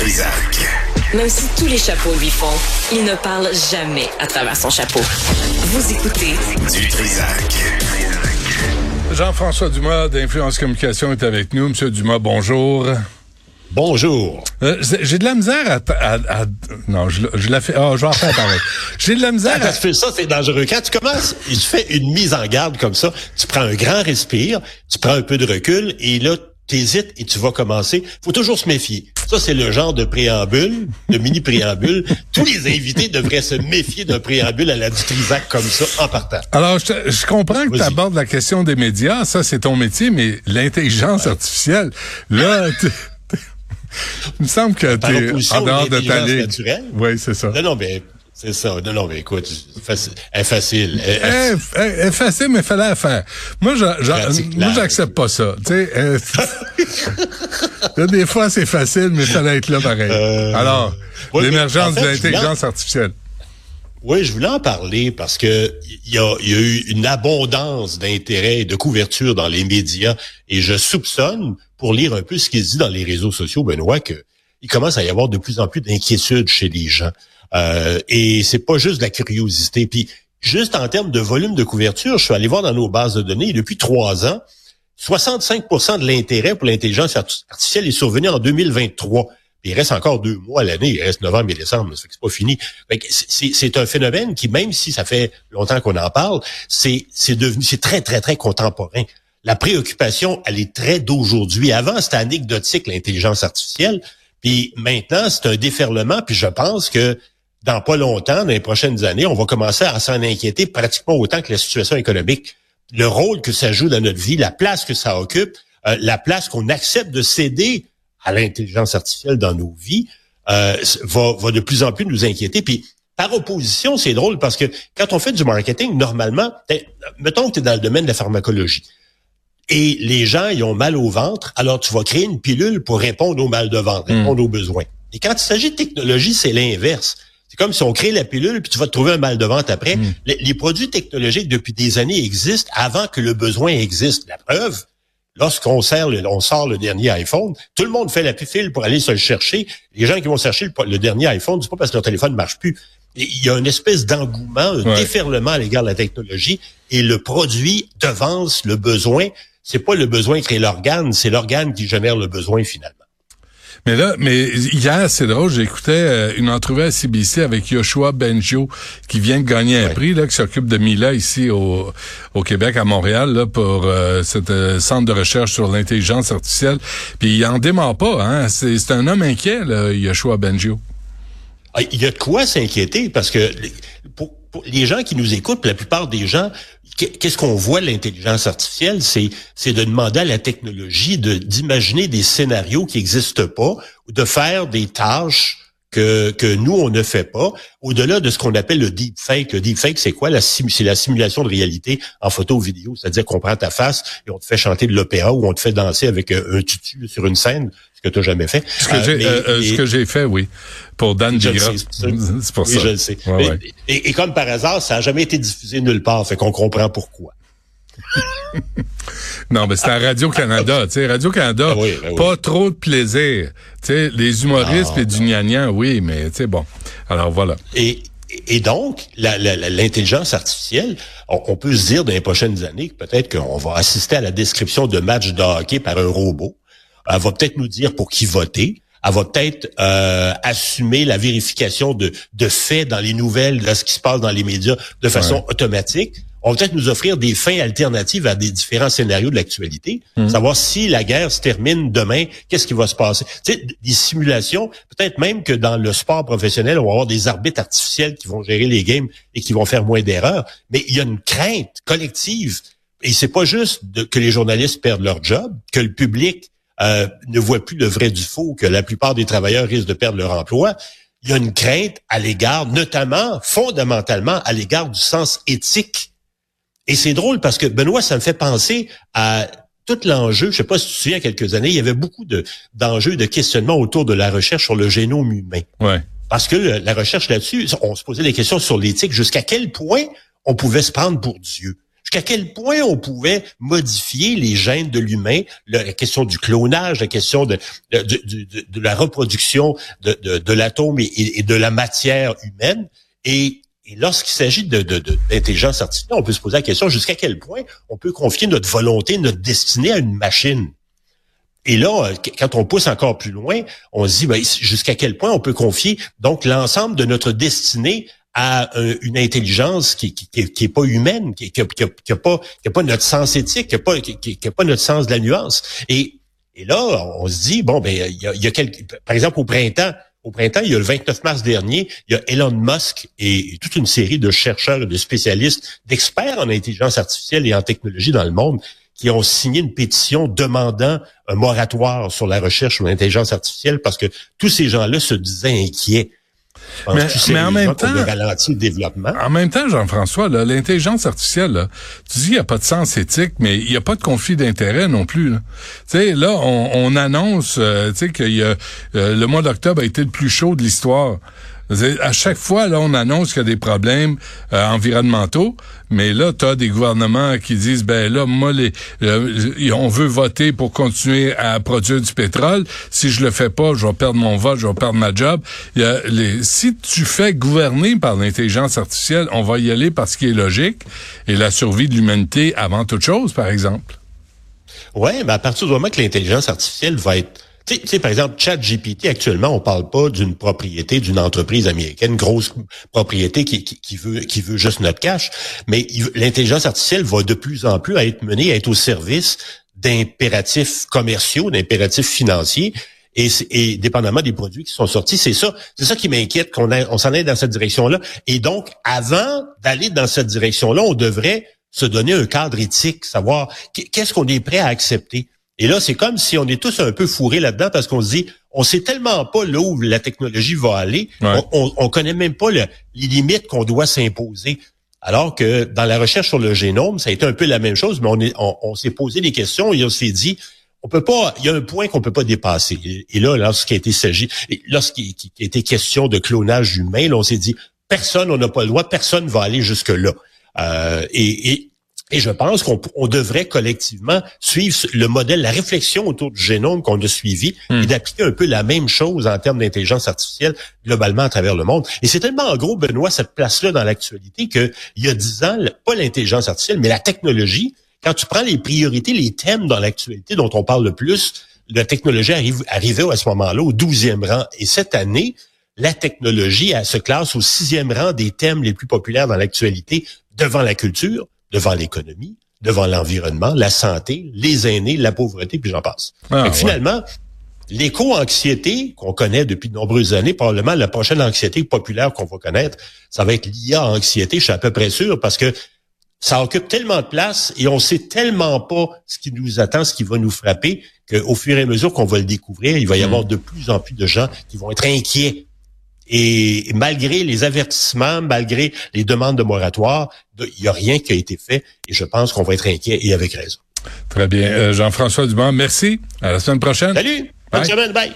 Trisac. Même si tous les chapeaux lui font, il ne parle jamais à travers son chapeau. Vous écoutez Du Trisac. Jean-François Dumas d'Influence Communication est avec nous. Monsieur Dumas, bonjour. Bonjour. Euh, j'ai de la misère à... à- à- non, je, je la fais... Ah, je vais en faire pareil. J'ai de la misère Quand à... tu fais ça, c'est dangereux. Quand tu commences, il se fait une mise en garde comme ça. Tu prends un grand respire, tu prends un peu de recul et là, t'hésites et tu vas commencer. faut toujours se méfier. Ça, c'est le genre de préambule, de mini-préambule. Tous les invités devraient se méfier d'un préambule à la Dutrisac comme ça en partant. Alors, je, je comprends que tu abordes la question des médias, ça c'est ton métier, mais l'intelligence artificielle, là, il me semble que tu opposition en dehors de ta ligne. Oui, c'est ça. Non, non, mais c'est ça. Non, non, mais écoute, facile. Elle est facile. Elle- eh, facile, mais fallait la faire. Moi, j'accepte pas ça. Tu sais, euh, des fois, c'est facile, mais fallait être là pareil. Euh, Alors, ouais, l'émergence en fait, de l'intelligence artificielle. Oui, je voulais en parler parce que il y a, il y a eu une abondance d'intérêt et de couverture dans les médias et je soupçonne, pour lire un peu ce qui se dit dans les réseaux sociaux, Benoît, que il commence à y avoir de plus en plus d'inquiétude chez les gens. Euh, et c'est pas juste de la curiosité. Puis juste en termes de volume de couverture, je suis allé voir dans nos bases de données, depuis trois ans, 65% de l'intérêt pour l'intelligence arti- artificielle est survenu en 2023. Puis il reste encore deux mois à l'année, il reste novembre et décembre, ça fait que c'est pas fini. C'est- un phénomène qui, même si ça fait longtemps qu'on en parle, c'est devenu, c'est très, très, très contemporain. La préoccupation, elle est très d'aujourd'hui. Avant, c'était anecdotique, l'intelligence artificielle. Puis maintenant, c'est un déferlement. Puis je pense que dans pas longtemps, dans les prochaines années, on va commencer à s'en inquiéter pratiquement autant que la situation économique. Le rôle que ça joue dans notre vie, la place que ça occupe, euh, la place qu'on accepte de céder à l'intelligence artificielle dans nos vies, euh, va, va de plus en plus nous inquiéter. Puis par opposition, c'est drôle parce que quand on fait du marketing, normalement, mettons que tu es dans le domaine de la pharmacologie et les gens ils ont mal au ventre, alors tu vas créer une pilule pour répondre au mal de ventre, répondre aux besoins. Et quand il s'agit de technologie, c'est l'inverse. Comme si on crée la pilule puis tu vas te trouver un mal de ventre après. Les, les produits technologiques depuis des années existent avant que le besoin existe. La preuve, lorsqu'on sert le- on sort le dernier iPhone, tout le monde fait la file pour aller se le chercher. Les gens qui vont chercher le, le dernier iPhone, c'est pas parce que leur téléphone ne marche plus. Il y a une espèce d'engouement, un Ouais. déferlement à l'égard de la technologie et le produit devance le besoin. C'est pas le besoin qui crée l'organe, c'est l'organe qui génère le besoin finalement. Mais là, mais hier, c'est drôle, j'écoutais euh, une entrevue à CBC avec Yoshua Benjo, qui vient de gagner un prix, là, qui s'occupe de Mila ici au, au Québec, à Montréal, là, pour euh, cet euh, centre de recherche sur l'intelligence artificielle. Puis il en dément pas, hein. C'est un homme inquiet, là, Yoshua Benjo. Ah, Il y a de quoi s'inquiéter parce que pour, les gens qui nous écoutent, la plupart des gens, qu'est- qu'est-ce qu'on voit l'intelligence artificielle, c'est c'est de demander à la technologie d'imaginer des scénarios qui n'existent pas ou de faire des tâches que que nous on ne fait pas, au-delà de ce qu'on appelle le deepfake. Le deepfake, c'est quoi? C'est la simulation de réalité en photo ou vidéo, c'est-à-dire qu'on prend ta face et on te fait chanter de l'opéra ou on te fait danser avec un, un tutu sur une scène, ce que tu n'as jamais fait. Ce que Euh, j'ai euh, euh, ce mais- que j'ai fait, oui, pour Dan sais, c'est pour oui, ça. je le sais. Ouais, Mais- ouais. Et, et comme par hasard, ça n'a jamais été diffusé nulle part, fait qu'on comprend pourquoi. Non, mais c'est à Radio-Canada, Radio-Canada, Ah oui, ben oui. pas trop de plaisir. Tu sais, les humoristes Non, et du gnagnan, oui, mais bon. Alors voilà. Et, et donc, l'intelligence artificielle, on, on peut se dire dans les prochaines années que peut-être qu'on va assister à la description de matchs de hockey par un robot. Elle va peut-être nous dire pour qui voter. Elle va peut-être euh, assumer la vérification de, de faits dans les nouvelles, de ce qui se passe dans les médias de façon Ouais. automatique. On va peut-être nous offrir des fins alternatives à des différents scénarios de l'actualité. Savoir si la guerre se termine demain, qu'est-ce qui va se passer? Tu sais, des simulations, peut-être même que dans le sport professionnel, on va avoir des arbitres artificiels qui vont gérer les games et qui vont faire moins d'erreurs. Mais il y a une crainte collective. Et c'est pas juste de- que les journalistes perdent leur job, que le public euh, ne voit plus le vrai du faux, que la plupart des travailleurs risquent de perdre leur emploi. Il y a une crainte à l'égard, notamment, fondamentalement, à l'égard du sens éthique. Et c'est drôle parce que, Benoît, ça me fait penser à tout l'enjeu. Je sais pas si tu te souviens, il y a quelques années, il y avait beaucoup de, d'enjeux, de questionnements autour de la recherche sur le génome humain. Ouais. Parce que la recherche là-dessus, on se posait des questions sur l'éthique, jusqu'à quel point on pouvait se prendre pour Dieu? jusqu'à quel point on pouvait modifier les gènes de l'humain, la question du clonage, la question de, de, la reproduction de, l'atome et, de la matière humaine. Et, lorsqu'il s'agit de, d'intelligence artificielle, on peut se poser la question jusqu'à quel point on peut confier notre volonté, notre destinée à une machine. Et là, quand on pousse encore plus loin, on se dit ben, jusqu'à quel point on peut confier donc l'ensemble de notre destinée à une intelligence qui, qui, qui, est pas humaine, qui, qui, qui, a pas, qui a pas notre sens éthique, qui a pas, qui, a pas notre sens de la nuance. Et, et là, on se dit bon ben il y a, y a quelques, par exemple au printemps, au printemps, il y a le 29 mars dernier, il y a Elon Musk et toute une série de chercheurs et de spécialistes, d'experts en intelligence artificielle et en technologie dans le monde qui ont signé une pétition demandant un moratoire sur la recherche sur l'intelligence artificielle parce que tous ces gens-là se disaient inquiets mais, en même temps, le développement? En même temps, Jean-François, l'intelligence artificielle, tu dis il n'y a pas de sens éthique, mais il n'y a pas de conflit d'intérêt non plus. Tu sais, là, on, annonce, euh, tu sais, que y a, euh, le mois d'octobre a été le plus chaud de l'histoire. À chaque fois, là, on annonce qu'il y a des problèmes euh, environnementaux, mais là, tu as des gouvernements qui disent, ben là, moi, les, on veut voter pour continuer à produire du pétrole. Si je le fais pas, je vais perdre mon vote, je vais perdre ma job. Si tu fais gouverner par l'intelligence artificielle, on va y aller parce qu'il est logique et la survie de l'humanité avant toute chose, par exemple. Ouais, mais à partir du moment que l'intelligence artificielle va être tu par exemple, ChatGPT, actuellement, on parle pas d'une propriété d'une entreprise américaine, grosse propriété qui, veut juste notre cash, mais l'intelligence artificielle va de plus en plus être menée, à être au service d'impératifs commerciaux, d'impératifs financiers. Et, et, dépendamment des produits qui sont sortis, c'est ça, c'est ça qui m'inquiète qu'on on s'en aille dans cette direction-là. Et donc, avant d'aller dans cette direction-là, on devrait se donner un cadre éthique, savoir qu'est-ce qu'on est prêt à accepter. Et là, c'est comme si on est tous un peu fourrés là-dedans parce qu'on se dit, on sait tellement pas là où la technologie va aller, on, on, connaît même pas les limites qu'on doit s'imposer. Alors que dans la recherche sur le génome, ça a été un peu la même chose, mais on, est, on, s'est posé des questions et on s'est dit, on peut pas, il y a un point qu'on peut pas dépasser. Et, là, lorsqu'il a été s'agit, lorsqu'il été question de clonage humain, on s'est dit, personne, on n'a pas le droit, personne va aller jusque là. Euh, et, et et je pense qu'on devrait collectivement suivre le modèle, la réflexion autour du génome qu'on a suivi hmm. et d'appliquer un peu la même chose en termes d'intelligence artificielle globalement à travers le monde. Et c'est tellement en gros, Benoît, cette place-là dans l'actualité qu'il y a dix ans, pas l'intelligence artificielle, mais la technologie, quand tu prends les priorités, les thèmes dans l'actualité dont on parle le plus, la technologie arrive, arrivait à ce moment-là au douzième rang. Et cette année, la technologie elle, se classe au sixième rang des thèmes les plus populaires dans l'actualité devant la culture, devant l'économie, devant l'environnement, la santé, les aînés, la pauvreté, puis j'en passe. Ah, finalement, l'éco-anxiété qu'on connaît depuis de nombreuses années, probablement la prochaine anxiété populaire qu'on va connaître, ça va être l'IA-anxiété, je suis à peu près sûr, parce que ça occupe tellement de place et on sait tellement pas ce qui nous attend, ce qui va nous frapper, qu'au fur et à mesure qu'on va le découvrir, il va y hmm. avoir de plus en plus de gens qui vont être inquiets et malgré les avertissements, malgré les demandes de moratoire, il n'y a rien qui a été fait et je pense qu'on va être inquiet et avec raison. Très bien. Euh, Jean-François Dumont, merci. À la semaine prochaine. Salut. Bonne semaine. Bye.